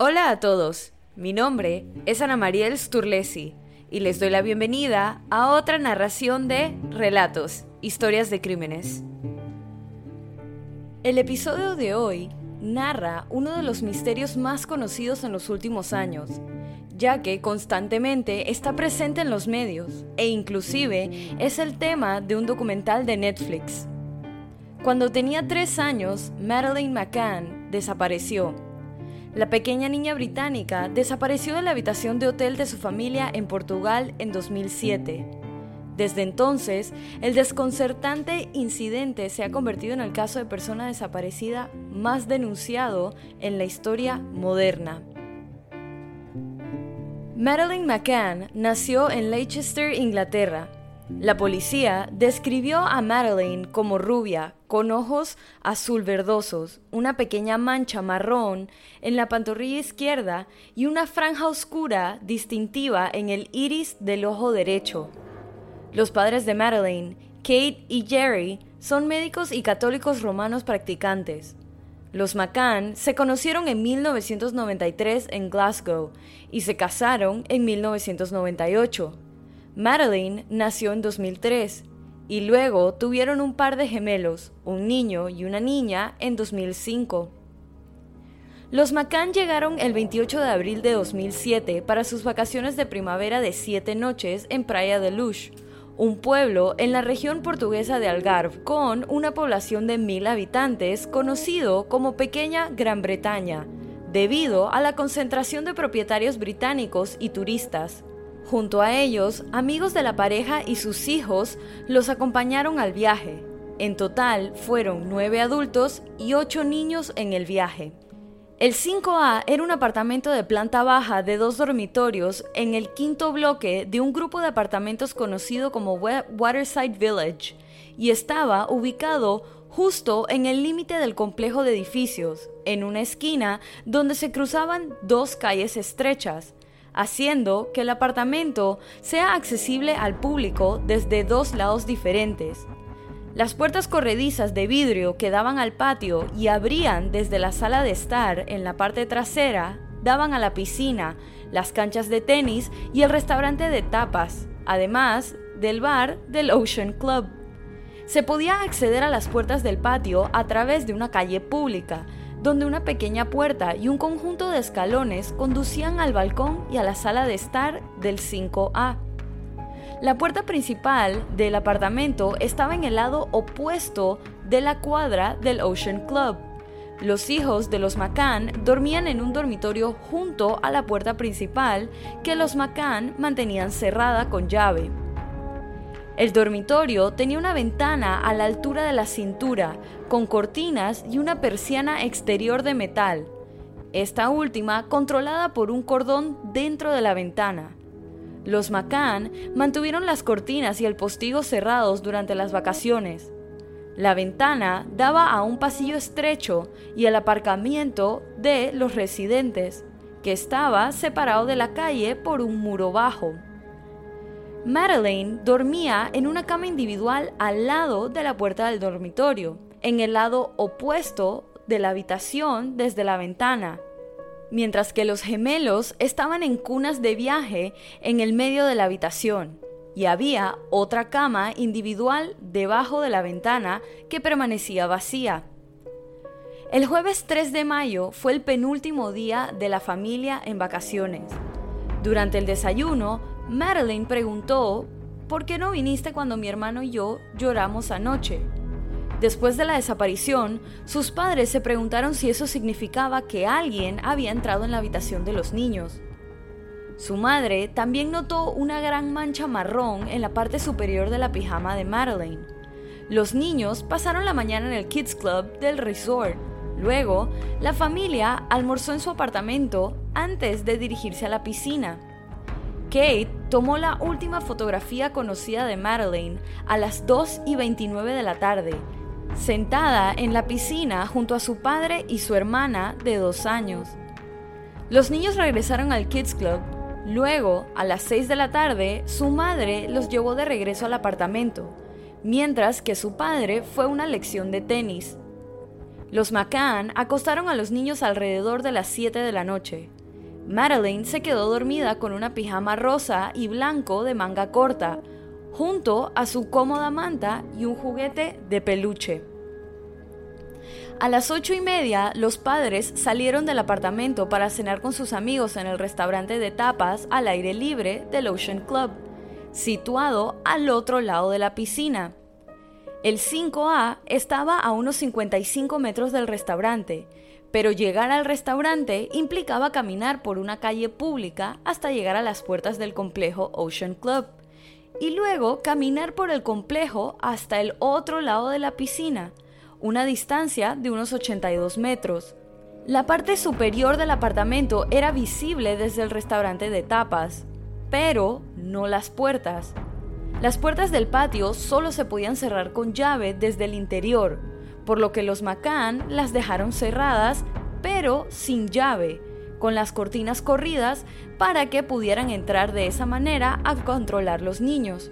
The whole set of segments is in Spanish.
Hola a todos, mi nombre es Ana Mariel Sturlesi y les doy la bienvenida a otra narración de Relatos, Historias de Crímenes. El episodio de hoy narra uno de los misterios más conocidos en los últimos años, ya que constantemente está presente en los medios e inclusive es el tema de un documental de Netflix. Cuando tenía tres años, Madeleine McCann desapareció la pequeña niña británica desapareció de la habitación de hotel de su familia en Portugal en 2007. Desde entonces, el desconcertante incidente se ha convertido en el caso de persona desaparecida más denunciado en la historia moderna. Madeleine McCann nació en Leicester, Inglaterra, la policía describió a Madeleine como rubia, con ojos azul verdosos, una pequeña mancha marrón en la pantorrilla izquierda y una franja oscura distintiva en el iris del ojo derecho. Los padres de Madeleine, Kate y Jerry, son médicos y católicos romanos practicantes. Los McCann se conocieron en 1993 en Glasgow y se casaron en 1998. Madeline nació en 2003 y luego tuvieron un par de gemelos, un niño y una niña, en 2005. Los McCann llegaron el 28 de abril de 2007 para sus vacaciones de primavera de siete noches en Praia de Luz, un pueblo en la región portuguesa de Algarve con una población de mil habitantes conocido como Pequeña Gran Bretaña, debido a la concentración de propietarios británicos y turistas. Junto a ellos, amigos de la pareja y sus hijos los acompañaron al viaje. En total fueron nueve adultos y ocho niños en el viaje. El 5A era un apartamento de planta baja de dos dormitorios en el quinto bloque de un grupo de apartamentos conocido como Waterside Village y estaba ubicado justo en el límite del complejo de edificios, en una esquina donde se cruzaban dos calles estrechas, haciendo que el apartamento sea accesible al público desde dos lados diferentes. Las puertas corredizas de vidrio que daban al patio y abrían desde la sala de estar en la parte trasera daban a la piscina, las canchas de tenis y el restaurante de tapas, además del bar del Ocean Club. Se podía acceder a las puertas del patio a través de una calle pública, donde una pequeña puerta y un conjunto de escalones conducían al balcón y a la sala de estar del 5A. La puerta principal del apartamento estaba en el lado opuesto de la cuadra del Ocean Club. Los hijos de los McCann dormían en un dormitorio junto a la puerta principal que los McCann mantenían cerrada con llave. El dormitorio tenía una ventana a la altura de la cintura, con cortinas y una persiana exterior de metal, esta última controlada por un cordón dentro de la ventana. Los McCann mantuvieron las cortinas y el postigo cerrados durante las vacaciones. La ventana daba a un pasillo estrecho y al aparcamiento de los residentes, que estaba separado de la calle por un muro bajo. Madeleine dormía en una cama individual al lado de la puerta del dormitorio, en el lado opuesto de la habitación desde la ventana, mientras que los gemelos estaban en cunas de viaje en el medio de la habitación, y había otra cama individual debajo de la ventana que permanecía vacía. El jueves 3 de mayo fue el penúltimo día de la familia en vacaciones. Durante el desayuno, Madeline preguntó, ¿por qué no viniste cuando mi hermano y yo lloramos anoche? Después de la desaparición, sus padres se preguntaron si eso significaba que alguien había entrado en la habitación de los niños. Su madre también notó una gran mancha marrón en la parte superior de la pijama de Madeline. Los niños pasaron la mañana en el Kids Club del resort. Luego, la familia almorzó en su apartamento antes de dirigirse a la piscina. Kate tomó la última fotografía conocida de Madeleine a las 2 y 29 de la tarde, sentada en la piscina junto a su padre y su hermana de dos años. Los niños regresaron al Kids Club. Luego, a las 6 de la tarde, su madre los llevó de regreso al apartamento, mientras que su padre fue a una lección de tenis. Los McCann acostaron a los niños alrededor de las 7 de la noche. Madeline se quedó dormida con una pijama rosa y blanco de manga corta, junto a su cómoda manta y un juguete de peluche. A las ocho y media, los padres salieron del apartamento para cenar con sus amigos en el restaurante de tapas al aire libre del Ocean Club, situado al otro lado de la piscina. El 5A estaba a unos 55 metros del restaurante, pero llegar al restaurante implicaba caminar por una calle pública hasta llegar a las puertas del complejo Ocean Club, y luego caminar por el complejo hasta el otro lado de la piscina, una distancia de unos 82 metros. La parte superior del apartamento era visible desde el restaurante de tapas, pero no las puertas. Las puertas del patio solo se podían cerrar con llave desde el interior, por lo que los McCann las dejaron cerradas, pero sin llave, con las cortinas corridas para que pudieran entrar de esa manera a controlar los niños.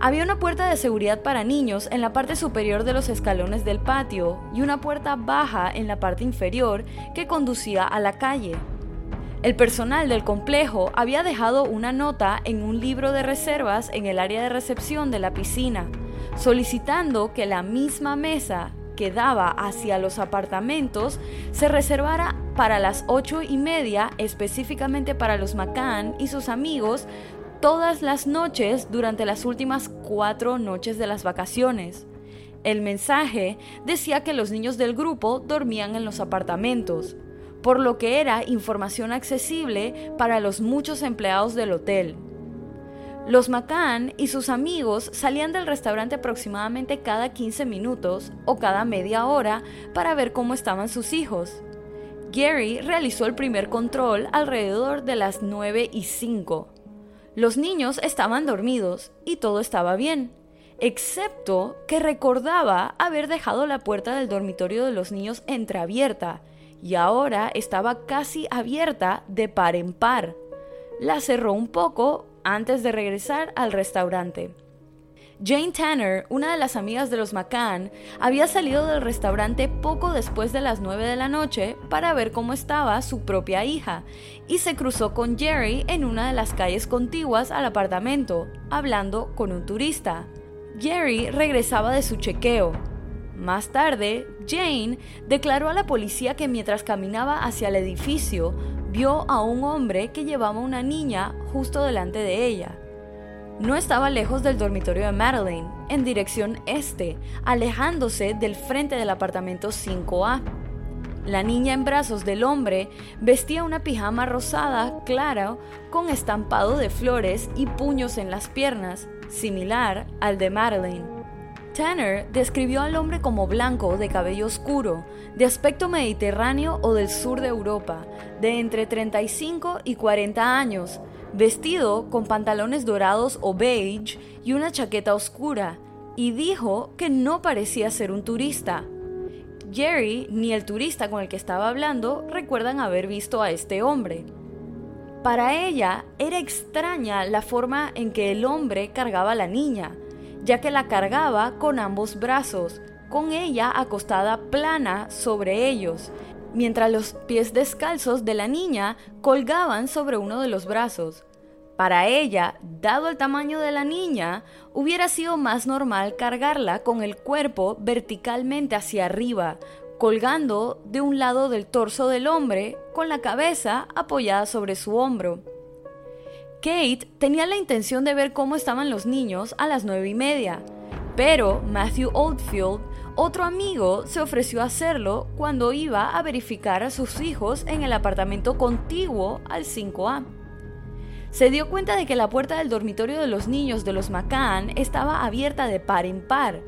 Había una puerta de seguridad para niños en la parte superior de los escalones del patio y una puerta baja en la parte inferior que conducía a la calle. El personal del complejo había dejado una nota en un libro de reservas en el área de recepción de la piscina, solicitando que la misma mesa que daba hacia los apartamentos se reservara para las ocho y media específicamente para los McCann y sus amigos todas las noches durante las últimas cuatro noches de las vacaciones. El mensaje decía que los niños del grupo dormían en los apartamentos, por lo que era información accesible para los muchos empleados del hotel. Los McCann y sus amigos salían del restaurante aproximadamente cada 15 minutos o cada media hora para ver cómo estaban sus hijos. Gary realizó el primer control alrededor de las 9 y 5. Los niños estaban dormidos y todo estaba bien, excepto que recordaba haber dejado la puerta del dormitorio de los niños entreabierta y ahora estaba casi abierta de par en par. La cerró un poco antes de regresar al restaurante. Jane Tanner, una de las amigas de los McCann, había salido del restaurante poco después de las 9 de la noche para ver cómo estaba su propia hija y se cruzó con Jerry en una de las calles contiguas al apartamento, hablando con un turista. Jerry regresaba de su chequeo. Más tarde, Jane declaró a la policía que mientras caminaba hacia el edificio, vio a un hombre que llevaba una niña justo delante de ella. No estaba lejos del dormitorio de Madeline, en dirección este, alejándose del frente del apartamento 5A. La niña en brazos del hombre vestía una pijama rosada clara con estampado de flores y puños en las piernas, similar al de Madeline. Tanner describió al hombre como blanco, de cabello oscuro, de aspecto mediterráneo o del sur de Europa, de entre 35 y 40 años, vestido con pantalones dorados o beige y una chaqueta oscura, y dijo que no parecía ser un turista. Jerry ni el turista con el que estaba hablando recuerdan haber visto a este hombre. Para ella era extraña la forma en que el hombre cargaba a la niña, ya que la cargaba con ambos brazos, con ella acostada plana sobre ellos, mientras los pies descalzos de la niña colgaban sobre uno de los brazos. Para ella, dado el tamaño de la niña, hubiera sido más normal cargarla con el cuerpo verticalmente hacia arriba, colgando de un lado del torso del hombre con la cabeza apoyada sobre su hombro. Kate tenía la intención de ver cómo estaban los niños a las nueve y media, pero Matthew Oldfield otro amigo se ofreció a hacerlo cuando iba a verificar a sus hijos en el apartamento contiguo al 5A. Se dio cuenta de que la puerta del dormitorio de los niños de los McCann estaba abierta de par en par,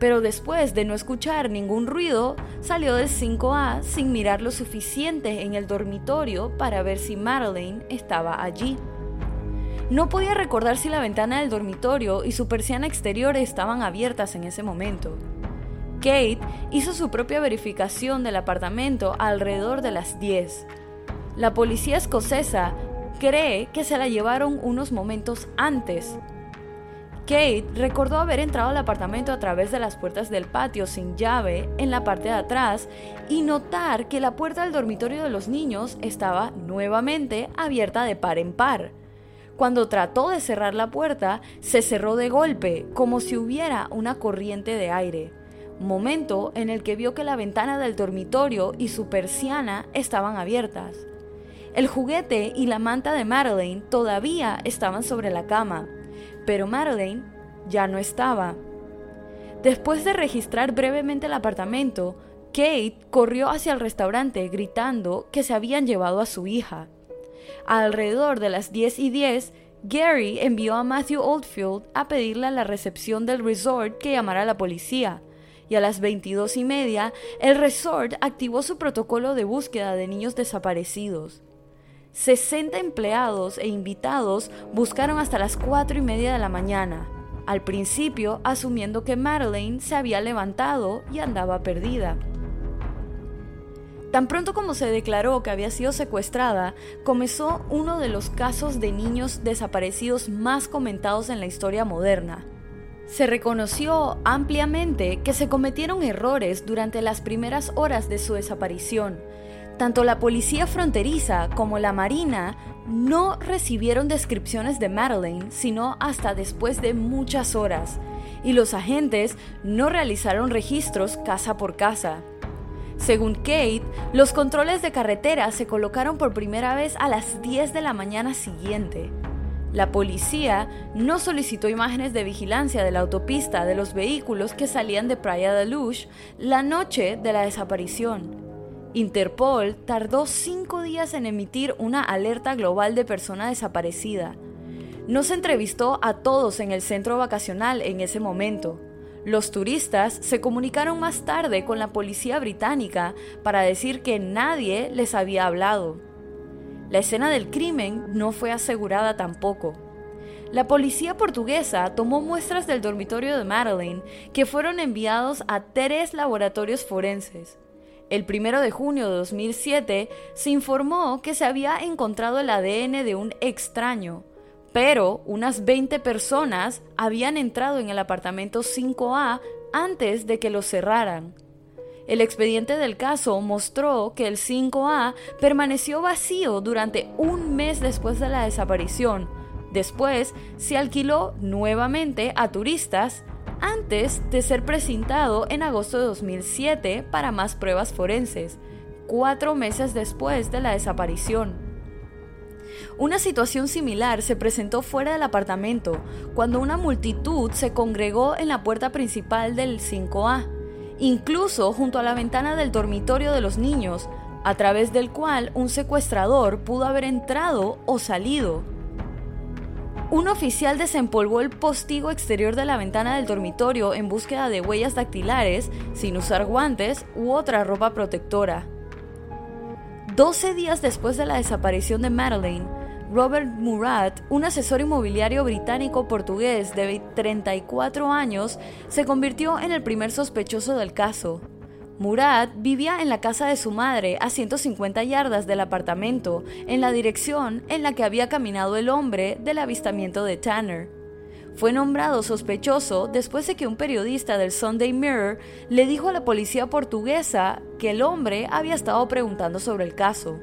pero después de no escuchar ningún ruido, salió del 5A sin mirar lo suficiente en el dormitorio para ver si Madeline estaba allí. No podía recordar si la ventana del dormitorio y su persiana exterior estaban abiertas en ese momento. Kate hizo su propia verificación del apartamento alrededor de las 10. La policía escocesa cree que se la llevaron unos momentos antes. Kate recordó haber entrado al apartamento a través de las puertas del patio sin llave en la parte de atrás y notar que la puerta del dormitorio de los niños estaba nuevamente abierta de par en par. Cuando trató de cerrar la puerta, se cerró de golpe, como si hubiera una corriente de aire, momento en el que vio que la ventana del dormitorio y su persiana estaban abiertas. El juguete y la manta de Madeline todavía estaban sobre la cama, pero Madeline ya no estaba. Después de registrar brevemente el apartamento, Kate corrió hacia el restaurante gritando que se habían llevado a su hija. Alrededor de las 10 y 10, Gary envió a Matthew Oldfield a pedirle a la recepción del resort que llamara a la policía, y a las 22 y media, el resort activó su protocolo de búsqueda de niños desaparecidos. 60 empleados e invitados buscaron hasta las 4 y media de la mañana, al principio asumiendo que Madeline se había levantado y andaba perdida. Tan pronto como se declaró que había sido secuestrada, comenzó uno de los casos de niños desaparecidos más comentados en la historia moderna. Se reconoció ampliamente que se cometieron errores durante las primeras horas de su desaparición, tanto la policía fronteriza como la marina no recibieron descripciones de Madeleine sino hasta después de muchas horas, y los agentes no realizaron registros casa por casa. Según Kate, los controles de carretera se colocaron por primera vez a las 10 de la mañana siguiente. La policía no solicitó imágenes de vigilancia de la autopista de los vehículos que salían de Praia de Luz la noche de la desaparición. Interpol tardó cinco días en emitir una alerta global de persona desaparecida. No se entrevistó a todos en el centro vacacional en ese momento. Los turistas se comunicaron más tarde con la policía británica para decir que nadie les había hablado. La escena del crimen no fue asegurada tampoco. La policía portuguesa tomó muestras del dormitorio de Madeleine que fueron enviados a tres laboratorios forenses. El 1 de junio de 2007 se informó que se había encontrado el ADN de un extraño, pero unas 20 personas habían entrado en el apartamento 5A antes de que lo cerraran. El expediente del caso mostró que el 5A permaneció vacío durante un mes después de la desaparición. Después se alquiló nuevamente a turistas antes de ser presentado en agosto de 2007 para más pruebas forenses, cuatro meses después de la desaparición. Una situación similar se presentó fuera del apartamento, cuando una multitud se congregó en la puerta principal del 5A, incluso junto a la ventana del dormitorio de los niños, a través del cual un secuestrador pudo haber entrado o salido. Un oficial desempolvó el postigo exterior de la ventana del dormitorio en búsqueda de huellas dactilares sin usar guantes u otra ropa protectora. 12 días después de la desaparición de Madeleine, Robert Murat, un asesor inmobiliario británico-portugués de 34 años, se convirtió en el primer sospechoso del caso. Murad vivía en la casa de su madre a 150 yardas del apartamento, en la dirección en la que había caminado el hombre del avistamiento de Tanner. Fue nombrado sospechoso después de que un periodista del Sunday Mirror le dijo a la policía portuguesa que el hombre había estado preguntando sobre el caso.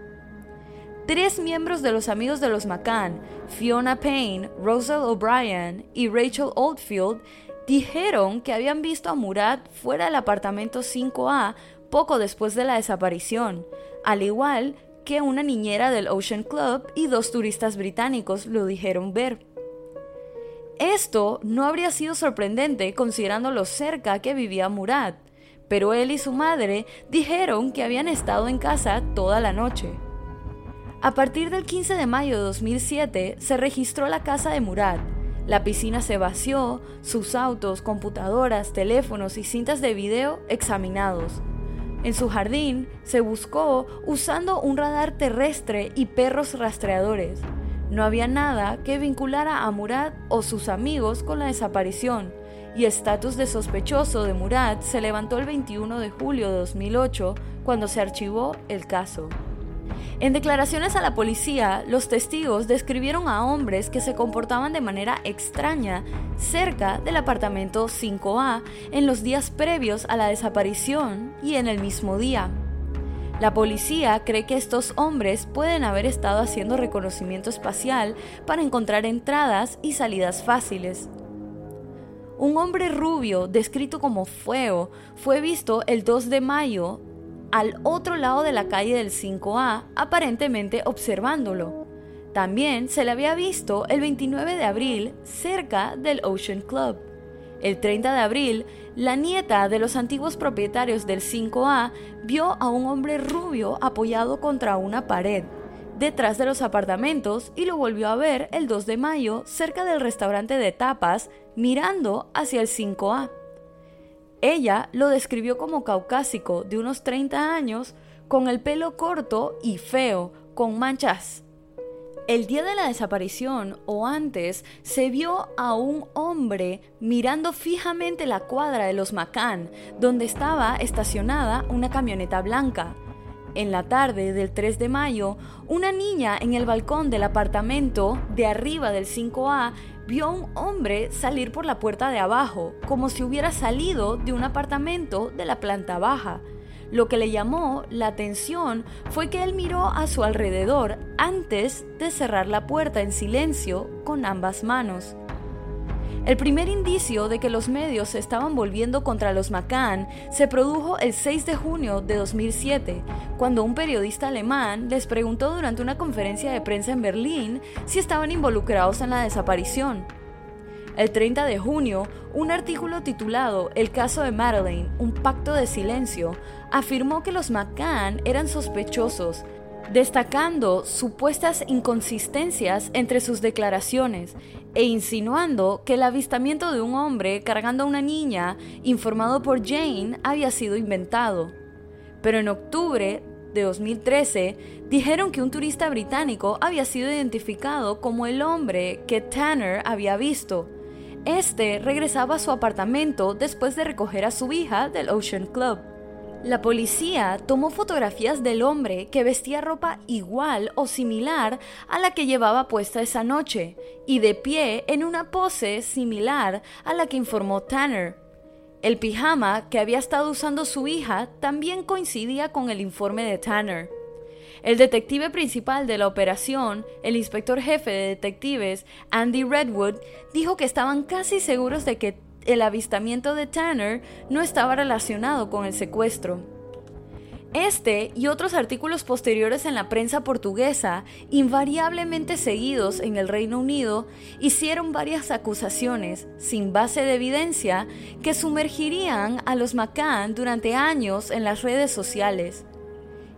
Tres miembros de los amigos de los McCann, Fiona Payne, Rosal O'Brien y Rachel Oldfield, dijeron que habían visto a Murad fuera del apartamento 5A poco después de la desaparición, al igual que una niñera del Ocean Club y dos turistas británicos lo dijeron ver. Esto no habría sido sorprendente considerando lo cerca que vivía Murad, pero él y su madre dijeron que habían estado en casa toda la noche. A partir del 15 de mayo de 2007 se registró la casa de Murad, la piscina se vació, sus autos, computadoras, teléfonos y cintas de video examinados. En su jardín se buscó usando un radar terrestre y perros rastreadores. No había nada que vinculara a Murad o sus amigos con la desaparición, y estatus de sospechoso de Murad se levantó el 21 de julio de 2008 cuando se archivó el caso. En declaraciones a la policía, los testigos describieron a hombres que se comportaban de manera extraña cerca del apartamento 5A en los días previos a la desaparición y en el mismo día. La policía cree que estos hombres pueden haber estado haciendo reconocimiento espacial para encontrar entradas y salidas fáciles. Un hombre rubio, descrito como feo, fue visto el 2 de mayo al otro lado de la calle del 5A, aparentemente observándolo. También se le había visto el 29 de abril cerca del Ocean Club. El 30 de abril, la nieta de los antiguos propietarios del 5A vio a un hombre rubio apoyado contra una pared detrás de los apartamentos y lo volvió a ver el 2 de mayo cerca del restaurante de tapas mirando hacia el 5A. Ella lo describió como caucásico de unos 30 años, con el pelo corto y feo, con manchas. El día de la desaparición o antes se vio a un hombre mirando fijamente la cuadra de los Macán, donde estaba estacionada una camioneta blanca. En la tarde del 3 de mayo, una niña en el balcón del apartamento de arriba del 5A vio a un hombre salir por la puerta de abajo, como si hubiera salido de un apartamento de la planta baja. Lo que le llamó la atención fue que él miró a su alrededor antes de cerrar la puerta en silencio con ambas manos. El primer indicio de que los medios se estaban volviendo contra los McCann se produjo el 6 de junio de 2007, cuando un periodista alemán les preguntó durante una conferencia de prensa en Berlín si estaban involucrados en la desaparición. El 30 de junio, un artículo titulado El caso de Madeleine, un pacto de silencio, afirmó que los McCann eran sospechosos destacando supuestas inconsistencias entre sus declaraciones e insinuando que el avistamiento de un hombre cargando a una niña, informado por Jane, había sido inventado. Pero en octubre de 2013 dijeron que un turista británico había sido identificado como el hombre que Tanner había visto. Este regresaba a su apartamento después de recoger a su hija del Ocean Club. La policía tomó fotografías del hombre que vestía ropa igual o similar a la que llevaba puesta esa noche y de pie en una pose similar a la que informó Tanner. El pijama que había estado usando su hija también coincidía con el informe de Tanner. El detective principal de la operación, el inspector jefe de detectives, Andy Redwood, dijo que estaban casi seguros de que el avistamiento de Tanner no estaba relacionado con el secuestro. Este y otros artículos posteriores en la prensa portuguesa, invariablemente seguidos en el Reino Unido, hicieron varias acusaciones, sin base de evidencia, que sumergirían a los McCann durante años en las redes sociales.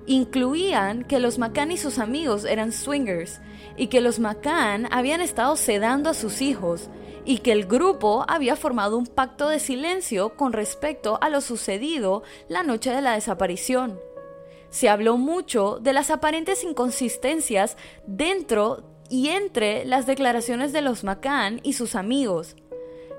Incluían que los McCann y sus amigos eran swingers y que los McCann habían estado sedando a sus hijos, y que el grupo había formado un pacto de silencio con respecto a lo sucedido la noche de la desaparición. Se habló mucho de las aparentes inconsistencias dentro y entre las declaraciones de los McCann y sus amigos.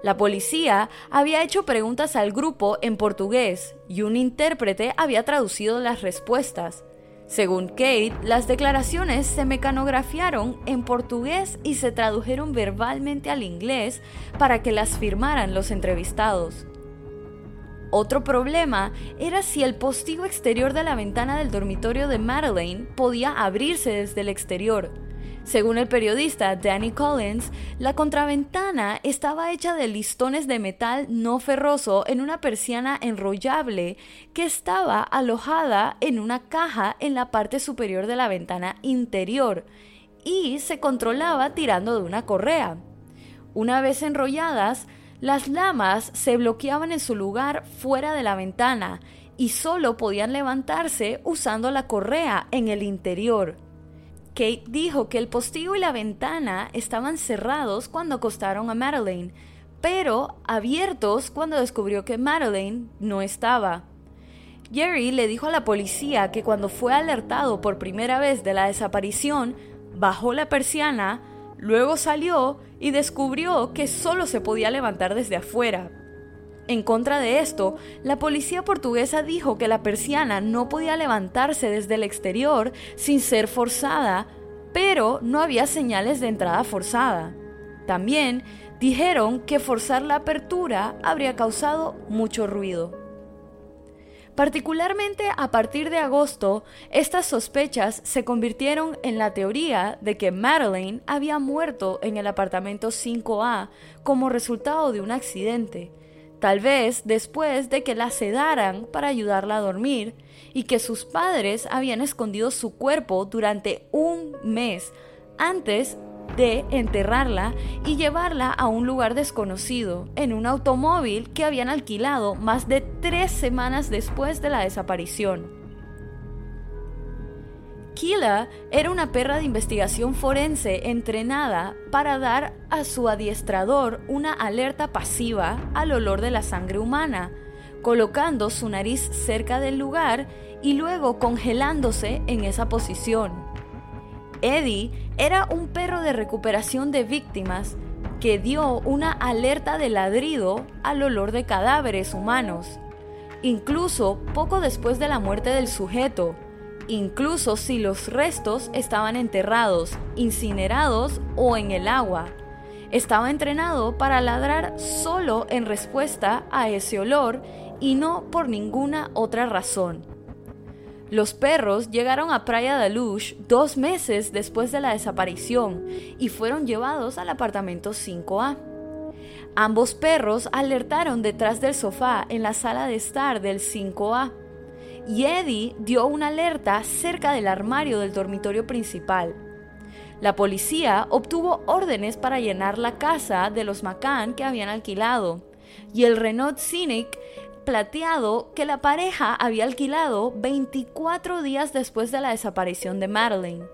La policía había hecho preguntas al grupo en portugués y un intérprete había traducido las respuestas. Según Kate, las declaraciones se mecanografiaron en portugués y se tradujeron verbalmente al inglés para que las firmaran los entrevistados. Otro problema era si el postigo exterior de la ventana del dormitorio de Madeleine podía abrirse desde el exterior. Según el periodista Danny Collins, la contraventana estaba hecha de listones de metal no ferroso en una persiana enrollable que estaba alojada en una caja en la parte superior de la ventana interior y se controlaba tirando de una correa. Una vez enrolladas, las lamas se bloqueaban en su lugar fuera de la ventana y solo podían levantarse usando la correa en el interior. Kate dijo que el postigo y la ventana estaban cerrados cuando acostaron a Madeleine, pero abiertos cuando descubrió que Madeleine no estaba. Jerry le dijo a la policía que cuando fue alertado por primera vez de la desaparición, bajó la persiana, luego salió y descubrió que solo se podía levantar desde afuera. En contra de esto, la policía portuguesa dijo que la persiana no podía levantarse desde el exterior sin ser forzada, pero no había señales de entrada forzada. También dijeron que forzar la apertura habría causado mucho ruido. Particularmente a partir de agosto, estas sospechas se convirtieron en la teoría de que Madeleine había muerto en el apartamento 5A como resultado de un accidente, tal vez después de que la sedaran para ayudarla a dormir, y que sus padres habían escondido su cuerpo durante un mes antes de enterrarla y llevarla a un lugar desconocido, en un automóvil que habían alquilado más de tres semanas después de la desaparición. Kila era una perra de investigación forense entrenada para dar a su adiestrador una alerta pasiva al olor de la sangre humana, colocando su nariz cerca del lugar y luego congelándose en esa posición. Eddie era un perro de recuperación de víctimas que dio una alerta de ladrido al olor de cadáveres humanos, incluso poco después de la muerte del sujeto, incluso si los restos estaban enterrados, incinerados o en el agua. Estaba entrenado para ladrar solo en respuesta a ese olor y no por ninguna otra razón. Los perros llegaron a Praia da Luz dos meses después de la desaparición y fueron llevados al apartamento 5A. Ambos perros alertaron detrás del sofá en la sala de estar del 5A y Eddie dio una alerta cerca del armario del dormitorio principal. La policía obtuvo órdenes para llenar la casa de los McCann que habían alquilado y el Renault Scenic plateado que la pareja había alquilado 24 días después de la desaparición de Madeline.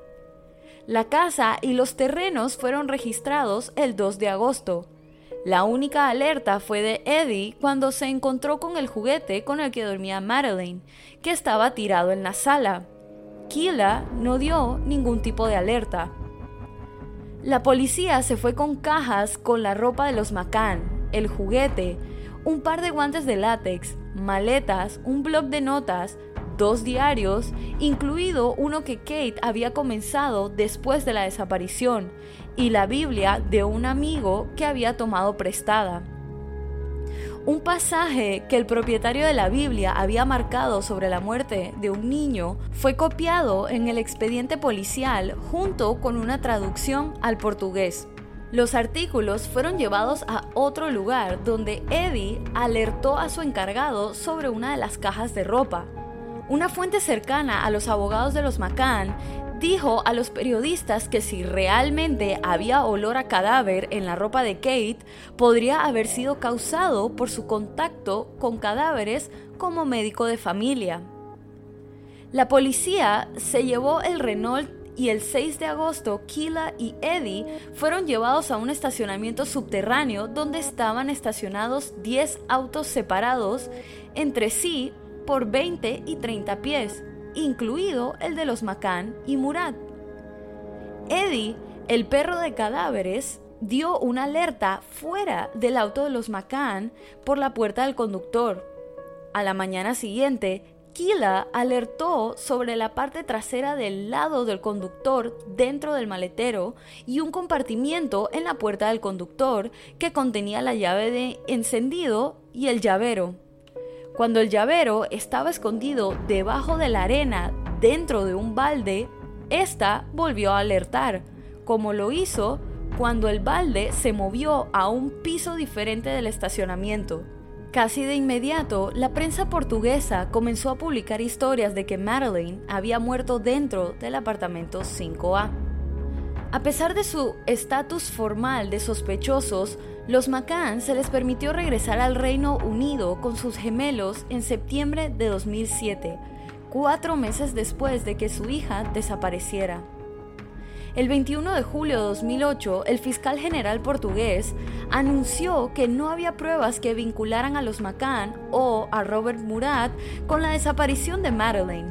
La casa y los terrenos fueron registrados el 2 de agosto. La única alerta fue de Eddie cuando se encontró con el juguete con el que dormía Madeline, que estaba tirado en la sala. Kila no dio ningún tipo de alerta. La policía se fue con cajas con la ropa de los McCann, el juguete, un par de guantes de látex, maletas, un blog de notas, dos diarios, incluido uno que Kate había comenzado después de la desaparición, y la Biblia de un amigo que había tomado prestada. Un pasaje que el propietario de la Biblia había marcado sobre la muerte de un niño fue copiado en el expediente policial junto con una traducción al portugués. Los artículos fueron llevados a otro lugar donde Eddie alertó a su encargado sobre una de las cajas de ropa. Una fuente cercana a los abogados de los McCann dijo a los periodistas que si realmente había olor a cadáver en la ropa de Kate, podría haber sido causado por su contacto con cadáveres como médico de familia. La policía se llevó el Renault y el 6 de agosto Kila y Eddie fueron llevados a un estacionamiento subterráneo donde estaban estacionados 10 autos separados entre sí por 20 y 30 pies, incluido el de los Macan y Murat. Eddie, el perro de cadáveres, dio una alerta fuera del auto de los Macan por la puerta del conductor. A la mañana siguiente, Kila alertó sobre la parte trasera del lado del conductor dentro del maletero y un compartimiento en la puerta del conductor que contenía la llave de encendido y el llavero. Cuando el llavero estaba escondido debajo de la arena dentro de un balde, esta volvió a alertar, como lo hizo cuando el balde se movió a un piso diferente del estacionamiento. Casi de inmediato, la prensa portuguesa comenzó a publicar historias de que Madeleine había muerto dentro del apartamento 5A. A pesar de su estatus formal de sospechosos, los McCann se les permitió regresar al Reino Unido con sus gemelos en septiembre de 2007, cuatro meses después de que su hija desapareciera. El 21 de julio de 2008, el fiscal general portugués anunció que no había pruebas que vincularan a los McCann o a Robert Murat con la desaparición de Madeleine.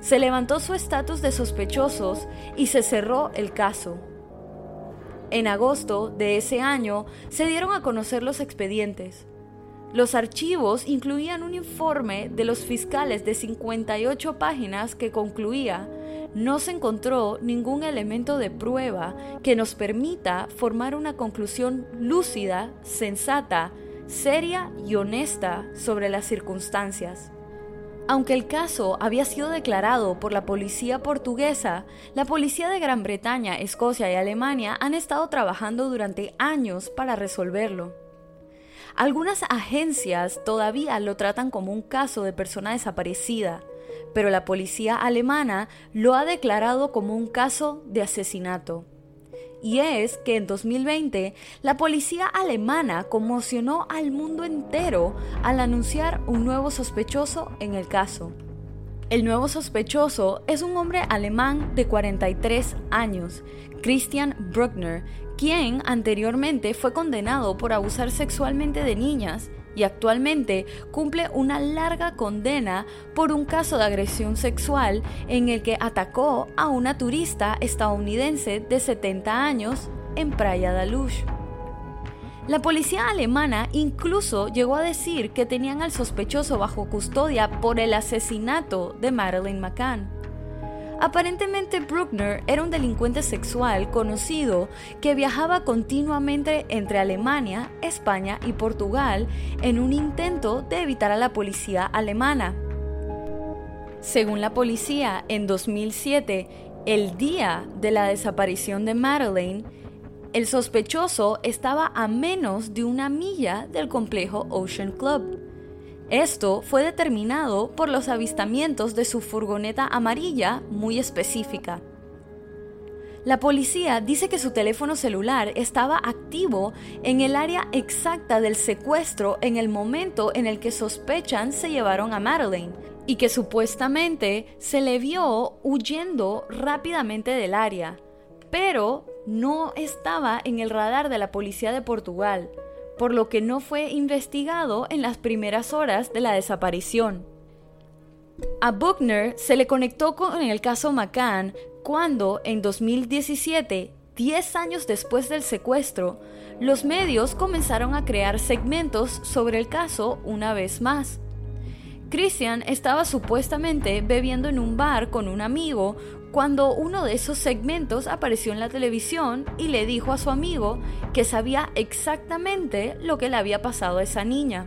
Se levantó su estatus de sospechosos y se cerró el caso. En agosto de ese año se dieron a conocer los expedientes. Los archivos incluían un informe de los fiscales de 58 páginas que concluía no se encontró ningún elemento de prueba que nos permita formar una conclusión lúcida, sensata, seria y honesta sobre las circunstancias. Aunque el caso había sido declarado por la policía portuguesa, la policía de Gran Bretaña, Escocia y Alemania han estado trabajando durante años para resolverlo. Algunas agencias todavía lo tratan como un caso de persona desaparecida, pero la policía alemana lo ha declarado como un caso de asesinato. Y es que en 2020 la policía alemana conmocionó al mundo entero al anunciar un nuevo sospechoso en el caso. El nuevo sospechoso es un hombre alemán de 43 años, Christian Bruckner, quien anteriormente fue condenado por abusar sexualmente de niñas y actualmente cumple una larga condena por un caso de agresión sexual en el que atacó a una turista estadounidense de 70 años en Praia da Luz. La policía alemana incluso llegó a decir que tenían al sospechoso bajo custodia por el asesinato de Madeleine McCann. Aparentemente Bruckner era un delincuente sexual conocido que viajaba continuamente entre Alemania, España y Portugal en un intento de evitar a la policía alemana. Según la policía, en 2007, el día de la desaparición de Madeleine, el sospechoso estaba a menos de una milla del complejo Ocean Club. Esto fue determinado por los avistamientos de su furgoneta amarilla muy específica. La policía dice que su teléfono celular estaba activo en el área exacta del secuestro en el momento en el que sospechan se llevaron a Madeleine y que supuestamente se le vio huyendo rápidamente del área, pero no estaba en el radar de la policía de Portugal por lo que no fue investigado en las primeras horas de la desaparición. A Buckner se le conectó con el caso McCann cuando, en 2017, 10 años después del secuestro, los medios comenzaron a crear segmentos sobre el caso una vez más. Christian estaba supuestamente bebiendo en un bar con un amigo cuando uno de esos segmentos apareció en la televisión y le dijo a su amigo que sabía exactamente lo que le había pasado a esa niña.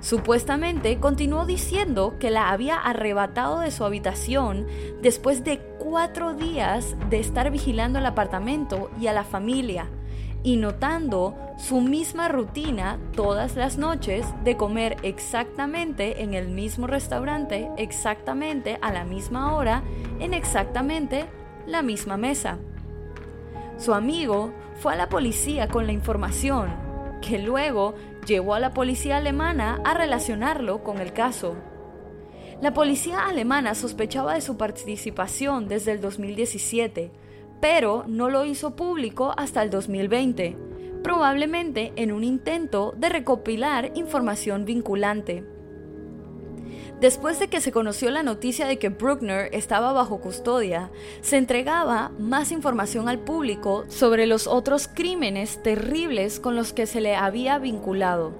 Supuestamente continuó diciendo que la había arrebatado de su habitación después de cuatro días de estar vigilando el apartamento y a la familia, notando su misma rutina todas las noches de comer exactamente en el mismo restaurante, exactamente a la misma hora, en exactamente la misma mesa. Su amigo fue a la policía con la información, que luego llevó a la policía alemana a relacionarlo con el caso. La policía alemana sospechaba de su participación desde el 2017, pero no lo hizo público hasta el 2020, probablemente en un intento de recopilar información vinculante. Después de que se conoció la noticia de que Bruckner estaba bajo custodia, se entregaba más información al público sobre los otros crímenes terribles con los que se le había vinculado.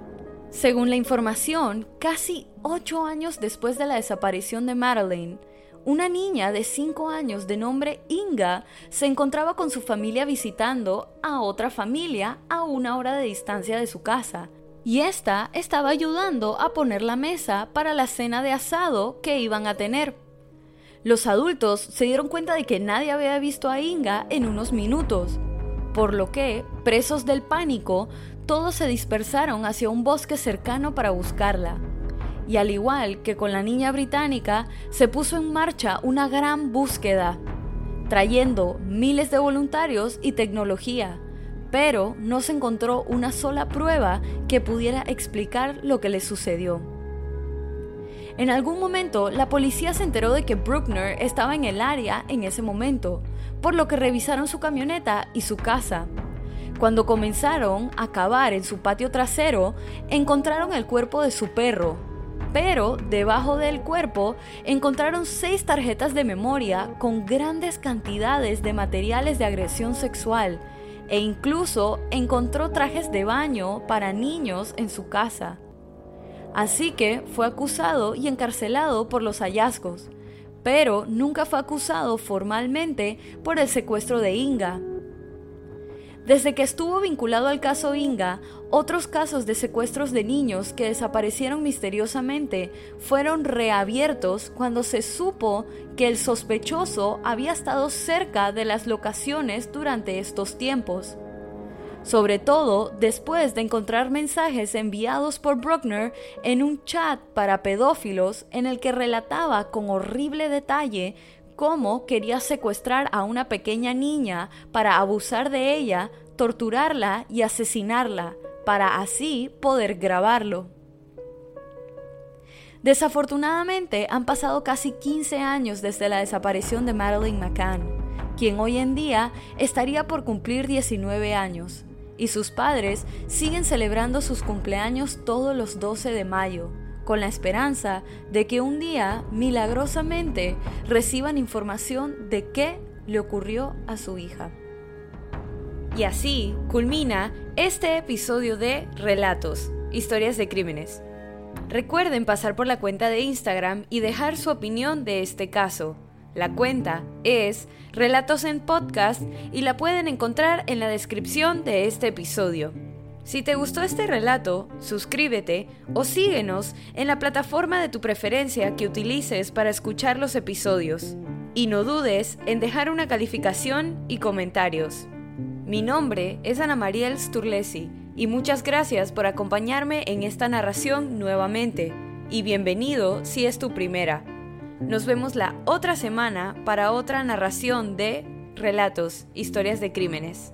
Según la información, casi ocho años después de la desaparición de Madeleine, una niña de 5 años de nombre Inga se encontraba con su familia visitando a otra familia a una hora de distancia de su casa, y esta estaba ayudando a poner la mesa para la cena de asado que iban a tener. Los adultos se dieron cuenta de que nadie había visto a Inga en unos minutos, por lo que, presos del pánico, todos se dispersaron hacia un bosque cercano para buscarla y al igual que con la niña británica, se puso en marcha una gran búsqueda, trayendo miles de voluntarios y tecnología, pero no se encontró una sola prueba que pudiera explicar lo que le sucedió. En algún momento, la policía se enteró de que Bruckner estaba en el área en ese momento, por lo que revisaron su camioneta y su casa. Cuando comenzaron a cavar en su patio trasero, encontraron el cuerpo de su perro, pero debajo del cuerpo encontraron seis tarjetas de memoria con grandes cantidades de materiales de agresión sexual e incluso encontró trajes de baño para niños en su casa. Así que fue acusado y encarcelado por los hallazgos, pero nunca fue acusado formalmente por el secuestro de Inga. Desde que estuvo vinculado al caso Inga, otros casos de secuestros de niños que desaparecieron misteriosamente fueron reabiertos cuando se supo que el sospechoso había estado cerca de las locaciones durante estos tiempos. Sobre todo después de encontrar mensajes enviados por Bruckner en un chat para pedófilos en el que relataba con horrible detalle cómo quería secuestrar a una pequeña niña para abusar de ella, torturarla y asesinarla, para así poder grabarlo. Desafortunadamente han pasado casi 15 años desde la desaparición de Madeline McCann, quien hoy en día estaría por cumplir 19 años, y sus padres siguen celebrando sus cumpleaños todos los 12 de mayo, con la esperanza de que un día, milagrosamente, reciban información de qué le ocurrió a su hija. Y así culmina este episodio de Relatos, historias de crímenes. Recuerden pasar por la cuenta de Instagram y dejar su opinión de este caso. La cuenta es Relatos en Podcast y la pueden encontrar en la descripción de este episodio. Si te gustó este relato, suscríbete o síguenos en la plataforma de tu preferencia que utilices para escuchar los episodios. Y no dudes en dejar una calificación y comentarios. Mi nombre es Ana Mariel Sturlesi y muchas gracias por acompañarme en esta narración nuevamente y bienvenido si es tu primera. Nos vemos la otra semana para otra narración de Relatos, historias de crímenes.